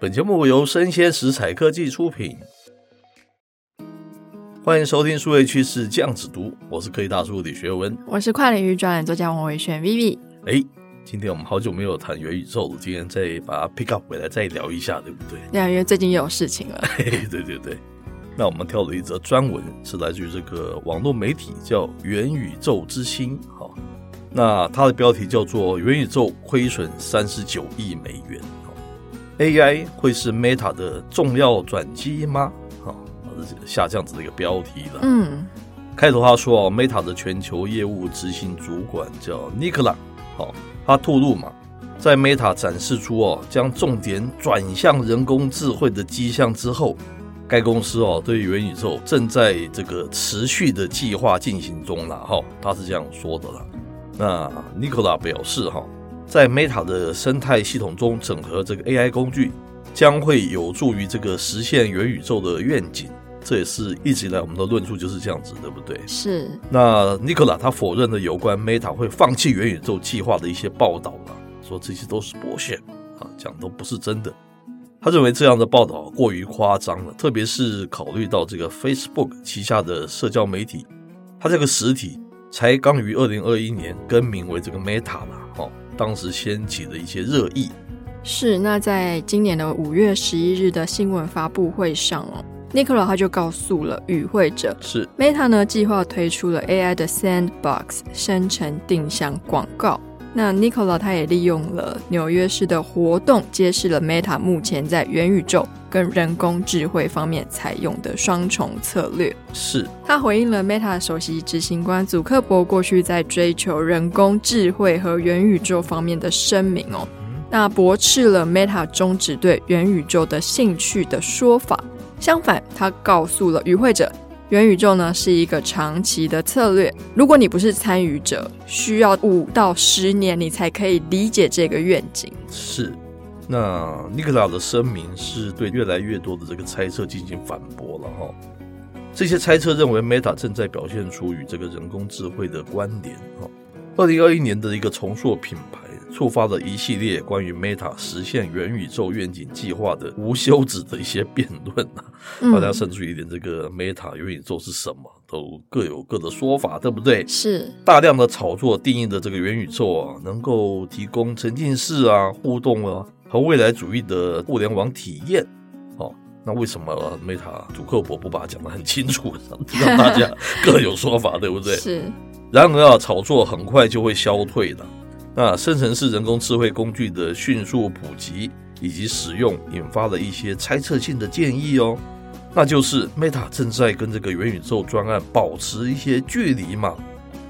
本节目由生鲜食材科技出品，欢迎收听数位趋势酱子读，我是科技大叔李学文，我是跨领域专栏作家王维轩 Vivi。哎，今天我们好久没有谈元宇宙了，今天再把它 pick up 回来再聊一下，对不对？对啊，因为最近又有事情了。嘿，对对对。那我们挑了一则专文，是来自于这个网络媒体叫元宇宙之星，哈。那它的标题叫做“元宇宙亏损三十九亿美元”。AI 会是 Meta 的重要转机吗？哈，下这样子的一个标题了。嗯，开头他说哦，Meta 的全球业务执行主管叫 Nicola，好，他透露嘛，在 Meta 展示出哦将重点转向人工智慧的迹象之后，该公司哦对元宇宙正在这个持续的计划进行中了。哈，他是这样说的了。那 Nicola 表示哈。在 Meta 的生态系统中整合这个 AI 工具，将会有助于这个实现元宇宙的愿景。这也是一直以来我们的论述就是这样子，对不对？是。那 Nicola 他否认了有关 Meta 会放弃元宇宙计划的一些报道了，说这些都是剥削啊，讲都不是真的。他认为这样的报道过于夸张了，特别是考虑到这个 Facebook 旗下的社交媒体，它这个实体才刚于二零二一年更名为这个 Meta 嘛，哈。当时掀起的一些热议是，那在今年的五月十一日的新闻发布会上哦，Nicola 他就告诉了与会者，是 Meta 呢计划推出了 AI 的 Sandbox 生成定向广告。那 Nicola 他也利用了纽约市的活动，揭示了 Meta 目前在元宇宙跟人工智慧方面采用的双重策略。是他回应了 Meta 首席执行官祖克伯过去在追求人工智慧和元宇宙方面的声明哦，那驳斥了 Meta 终止对元宇宙的兴趣的说法。相反，他告诉了与会者。元宇宙呢是一个长期的策略，如果你不是参与者，需要五到十年你才可以理解这个愿景。是，那尼克拉的声明是对越来越多的这个猜测进行反驳了哈。这些猜测认为，Meta 正在表现出与这个人工智慧的关联哈。二零二一年的一个重塑品牌。触发了一系列关于 Meta 实现元宇宙愿景计划的无休止的一些辩论啊，嗯、大家甚至于连这个 Meta 元宇宙是什么都各有各的说法，对不对？是大量的炒作定义的这个元宇宙啊，能够提供沉浸式啊、互动啊和未来主义的互联网体验。哦，那为什么 Meta 主克伯不把它讲得很清楚，让大家各有说法，对不对？是。然而啊，炒作很快就会消退的。那生成式人工智慧工具的迅速普及以及使用，引发了一些猜测性的建议哦，那就是 Meta 正在跟这个元宇宙专案保持一些距离嘛。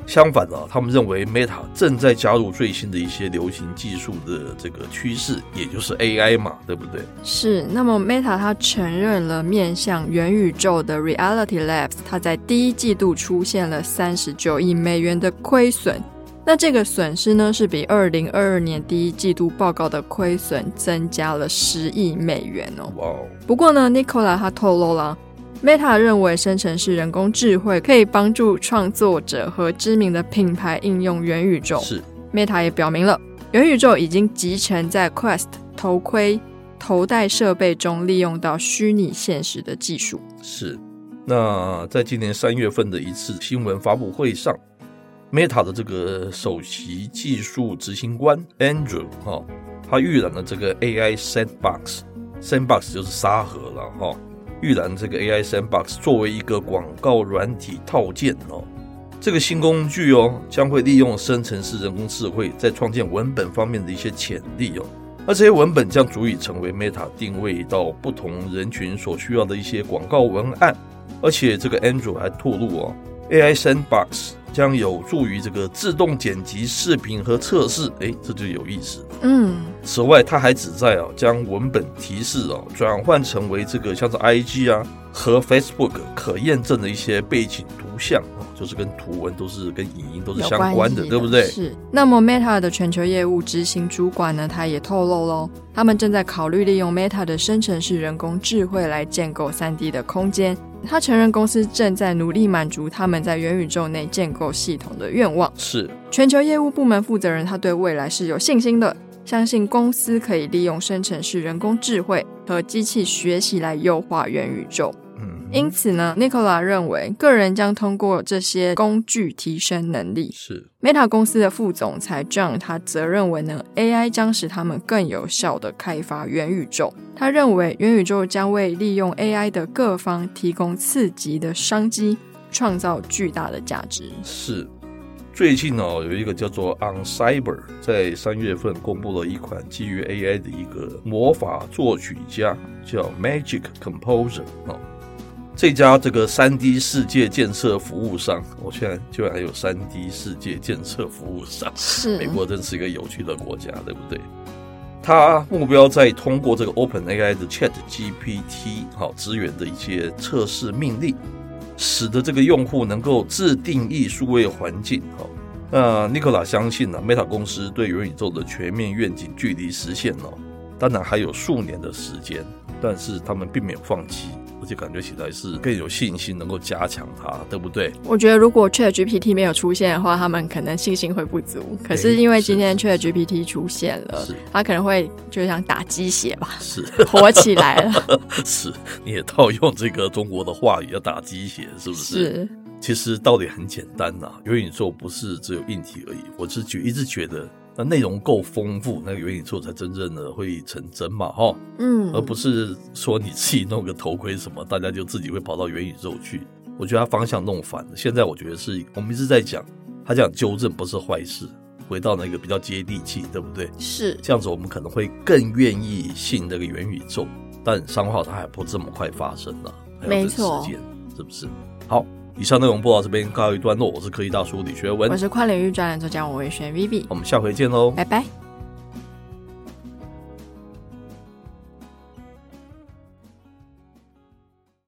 相反啊，他们认为 Meta 正在加入最新的一些流行技术的这个趋势，也就是 AI 嘛，对不对？是。那么 Meta 它承认了面向元宇宙的 Reality Labs，它在第一季度出现了三十九亿美元的亏损。那这个损失呢，是比二零二二年第一季度报告的亏损增加了十亿美元哦。哇！不过呢，Nicola 他透露了，Meta 认为生成式人工智慧可以帮助创作者和知名的品牌应用元宇宙。是，Meta 也表明了，元宇宙已经集成在 Quest 头盔头戴设备中，利用到虚拟现实的技术。是。那在今年三月份的一次新闻发布会上。Meta 的这个首席技术执行官 Andrew 哈，他预览了这个 AI Sandbox，Sandbox 就是沙盒了哈。预览这个 AI Sandbox 作为一个广告软体套件哦，这个新工具哦，将会利用生成式人工智慧在创建文本方面的一些潜力哦。而这些文本将足以成为 Meta 定位到不同人群所需要的一些广告文案。而且这个 Andrew 还透露哦，AI Sandbox。将有助于这个自动剪辑视频和测试，哎，这就有意思。嗯，此外，它还旨在啊将文本提示啊转换成为这个像是 IG 啊和 Facebook 可验证的一些背景图像啊，就是跟图文都是跟影音都是相关的，的对不对？是。那么 Meta 的全球业务执行主管呢，他也透露喽，他们正在考虑利用 Meta 的生成式人工智慧来建构 3D 的空间。他承认公司正在努力满足他们在元宇宙内建构系统的愿望。是全球业务部门负责人，他对未来是有信心的。相信公司可以利用生成式人工智慧和机器学习来优化元宇宙。因此呢，Nicola 认为个人将通过这些工具提升能力。是 Meta 公司的副总裁 John，他则认为呢，AI 将使他们更有效的开发元宇宙。他认为元宇宙将为利用 AI 的各方提供刺激的商机，创造巨大的价值。是。最近哦，有一个叫做 OnCyber，在三月份公布了一款基于 AI 的一个魔法作曲家，叫 Magic Composer 哦。这家这个三 D 世界建设服务商，我现在居然还有三 D 世界建设服务商，是美国真是一个有趣的国家，对不对？他目标在通过这个 OpenAI 的 Chat GPT 好资源的一些测试命令，使得这个用户能够自定义数位环境。好，那 Nikola 相信呢、啊，Meta 公司对元宇宙的全面愿景距离实现哦，当然还有数年的时间，但是他们并没有放弃。而且感觉起来是更有信心，能够加强它，对不对？我觉得如果 ChatGPT 没有出现的话，他们可能信心会不足。可是因为今天 ChatGPT 出现了，他可能会就像打鸡血吧，是 火起来了。是，你也套用这个中国的话语，要打鸡血，是不是？是。其实道理很简单呐、啊，元宇宙不是只有硬体而已。我是觉一直觉得。那内容够丰富，那个元宇宙才真正的会成真嘛，哈，嗯，而不是说你自己弄个头盔什么，大家就自己会跑到元宇宙去。我觉得他方向弄反了。现在我觉得是我们一直在讲，他讲纠正不是坏事，回到那个比较接地气，对不对？是这样子，我们可能会更愿意信那个元宇宙。但商号它还不这么快发生呢，没错，是不是？好。以上内容播到这边告一段落，我是科技大叔李学文，我是跨领域专栏作家我魏轩 Vivi，我们下回见喽，拜拜。